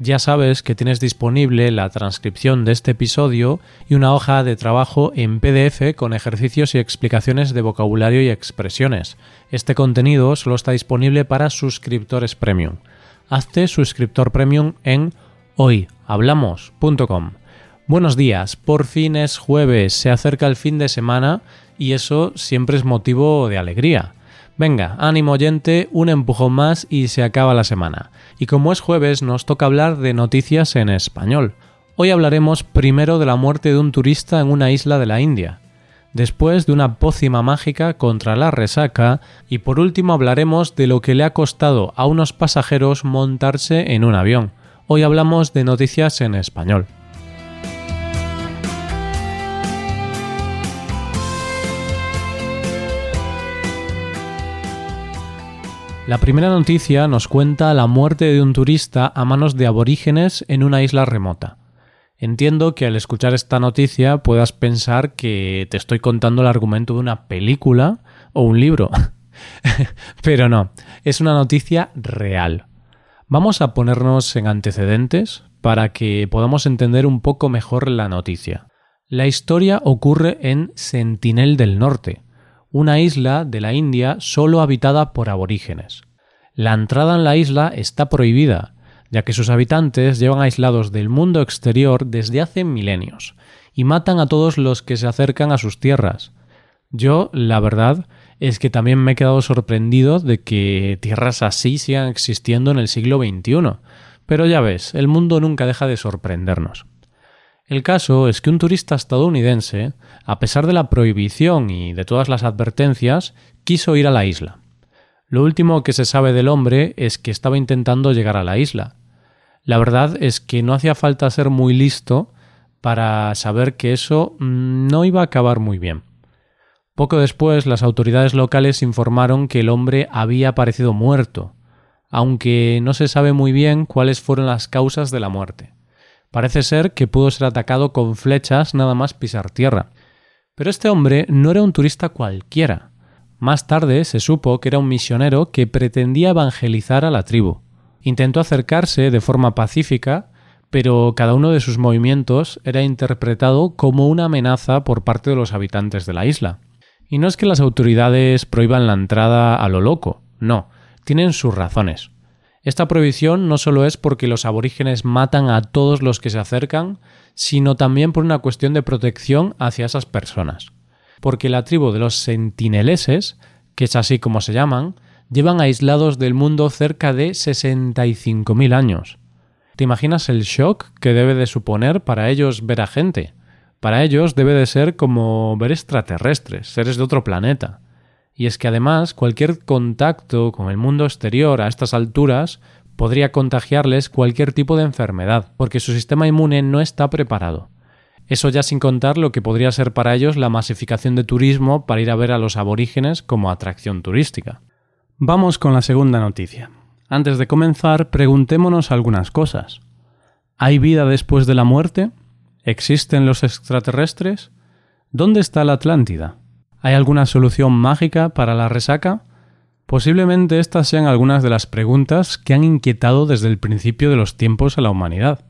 ya sabes que tienes disponible la transcripción de este episodio y una hoja de trabajo en PDF con ejercicios y explicaciones de vocabulario y expresiones. Este contenido solo está disponible para suscriptores premium. Hazte suscriptor premium en hoyhablamos.com. Buenos días, por fin es jueves, se acerca el fin de semana y eso siempre es motivo de alegría. Venga, ánimo oyente, un empujón más y se acaba la semana. Y como es jueves, nos toca hablar de noticias en español. Hoy hablaremos primero de la muerte de un turista en una isla de la India, después de una pócima mágica contra la resaca y por último hablaremos de lo que le ha costado a unos pasajeros montarse en un avión. Hoy hablamos de noticias en español. La primera noticia nos cuenta la muerte de un turista a manos de aborígenes en una isla remota. Entiendo que al escuchar esta noticia puedas pensar que te estoy contando el argumento de una película o un libro. Pero no, es una noticia real. Vamos a ponernos en antecedentes para que podamos entender un poco mejor la noticia. La historia ocurre en Sentinel del Norte, una isla de la India solo habitada por aborígenes. La entrada en la isla está prohibida, ya que sus habitantes llevan aislados del mundo exterior desde hace milenios, y matan a todos los que se acercan a sus tierras. Yo, la verdad, es que también me he quedado sorprendido de que tierras así sigan existiendo en el siglo XXI, pero ya ves, el mundo nunca deja de sorprendernos. El caso es que un turista estadounidense, a pesar de la prohibición y de todas las advertencias, quiso ir a la isla. Lo último que se sabe del hombre es que estaba intentando llegar a la isla. La verdad es que no hacía falta ser muy listo para saber que eso mm, no iba a acabar muy bien. Poco después las autoridades locales informaron que el hombre había aparecido muerto, aunque no se sabe muy bien cuáles fueron las causas de la muerte. Parece ser que pudo ser atacado con flechas nada más pisar tierra. Pero este hombre no era un turista cualquiera. Más tarde se supo que era un misionero que pretendía evangelizar a la tribu. Intentó acercarse de forma pacífica, pero cada uno de sus movimientos era interpretado como una amenaza por parte de los habitantes de la isla. Y no es que las autoridades prohíban la entrada a lo loco, no, tienen sus razones. Esta prohibición no solo es porque los aborígenes matan a todos los que se acercan, sino también por una cuestión de protección hacia esas personas. Porque la tribu de los sentineleses, que es así como se llaman, llevan aislados del mundo cerca de 65.000 años. ¿Te imaginas el shock que debe de suponer para ellos ver a gente? Para ellos debe de ser como ver extraterrestres, seres de otro planeta. Y es que además cualquier contacto con el mundo exterior a estas alturas podría contagiarles cualquier tipo de enfermedad, porque su sistema inmune no está preparado. Eso ya sin contar lo que podría ser para ellos la masificación de turismo para ir a ver a los aborígenes como atracción turística. Vamos con la segunda noticia. Antes de comenzar, preguntémonos algunas cosas. ¿Hay vida después de la muerte? ¿Existen los extraterrestres? ¿Dónde está la Atlántida? ¿Hay alguna solución mágica para la resaca? Posiblemente estas sean algunas de las preguntas que han inquietado desde el principio de los tiempos a la humanidad.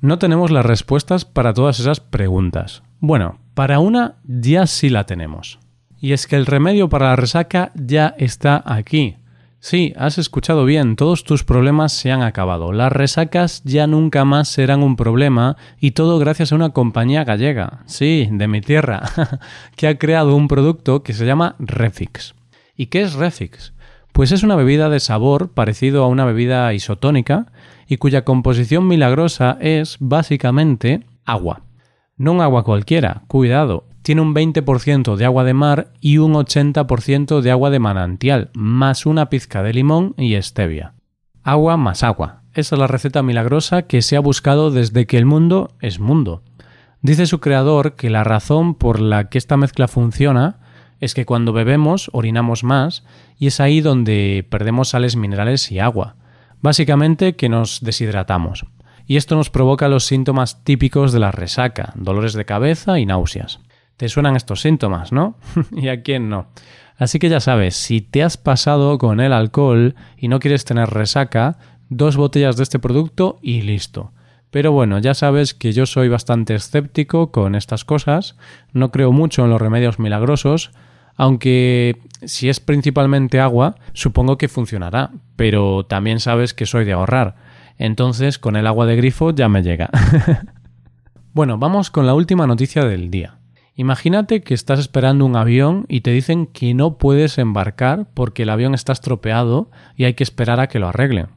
No tenemos las respuestas para todas esas preguntas. Bueno, para una ya sí la tenemos. Y es que el remedio para la resaca ya está aquí. Sí, has escuchado bien, todos tus problemas se han acabado. Las resacas ya nunca más serán un problema y todo gracias a una compañía gallega, sí, de mi tierra, que ha creado un producto que se llama Refix. ¿Y qué es Refix? Pues es una bebida de sabor parecido a una bebida isotónica y cuya composición milagrosa es básicamente agua. No un agua cualquiera, cuidado, tiene un 20% de agua de mar y un 80% de agua de manantial, más una pizca de limón y stevia. Agua más agua. Esa es la receta milagrosa que se ha buscado desde que el mundo es mundo. Dice su creador que la razón por la que esta mezcla funciona es que cuando bebemos orinamos más y es ahí donde perdemos sales minerales y agua. Básicamente que nos deshidratamos. Y esto nos provoca los síntomas típicos de la resaca, dolores de cabeza y náuseas. ¿Te suenan estos síntomas, no? ¿Y a quién no? Así que ya sabes, si te has pasado con el alcohol y no quieres tener resaca, dos botellas de este producto y listo. Pero bueno, ya sabes que yo soy bastante escéptico con estas cosas, no creo mucho en los remedios milagrosos, aunque si es principalmente agua, supongo que funcionará, pero también sabes que soy de ahorrar, entonces con el agua de grifo ya me llega. bueno, vamos con la última noticia del día. Imagínate que estás esperando un avión y te dicen que no puedes embarcar porque el avión está estropeado y hay que esperar a que lo arreglen.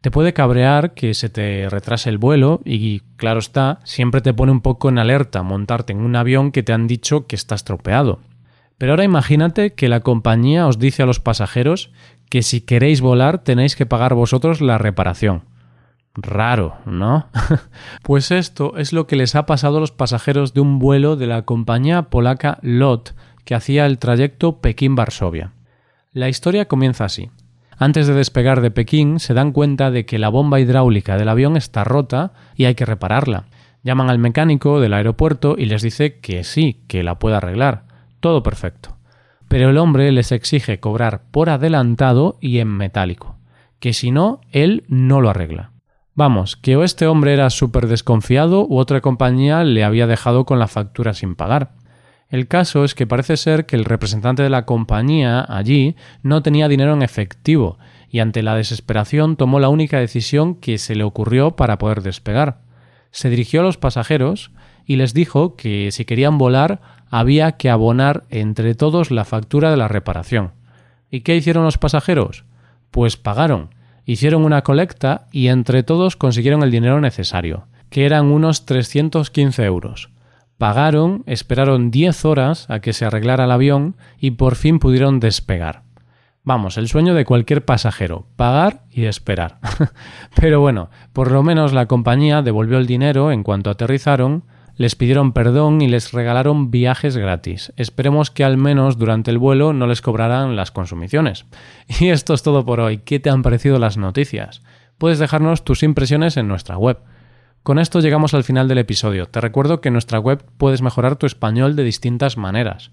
Te puede cabrear que se te retrase el vuelo y, claro está, siempre te pone un poco en alerta montarte en un avión que te han dicho que está estropeado. Pero ahora imagínate que la compañía os dice a los pasajeros que si queréis volar tenéis que pagar vosotros la reparación. Raro, ¿no? pues esto es lo que les ha pasado a los pasajeros de un vuelo de la compañía polaca LOT que hacía el trayecto Pekín-Varsovia. La historia comienza así. Antes de despegar de Pekín se dan cuenta de que la bomba hidráulica del avión está rota y hay que repararla. Llaman al mecánico del aeropuerto y les dice que sí, que la puede arreglar. Todo perfecto. Pero el hombre les exige cobrar por adelantado y en metálico, que si no, él no lo arregla. Vamos, que o este hombre era súper desconfiado u otra compañía le había dejado con la factura sin pagar. El caso es que parece ser que el representante de la compañía allí no tenía dinero en efectivo y ante la desesperación tomó la única decisión que se le ocurrió para poder despegar. Se dirigió a los pasajeros y les dijo que si querían volar había que abonar entre todos la factura de la reparación. ¿Y qué hicieron los pasajeros? Pues pagaron, hicieron una colecta y entre todos consiguieron el dinero necesario, que eran unos 315 euros. Pagaron, esperaron 10 horas a que se arreglara el avión y por fin pudieron despegar. Vamos, el sueño de cualquier pasajero, pagar y esperar. Pero bueno, por lo menos la compañía devolvió el dinero en cuanto aterrizaron, les pidieron perdón y les regalaron viajes gratis. Esperemos que al menos durante el vuelo no les cobraran las consumiciones. Y esto es todo por hoy. ¿Qué te han parecido las noticias? Puedes dejarnos tus impresiones en nuestra web con esto llegamos al final del episodio. Te recuerdo que en nuestra web puedes mejorar tu español de distintas maneras.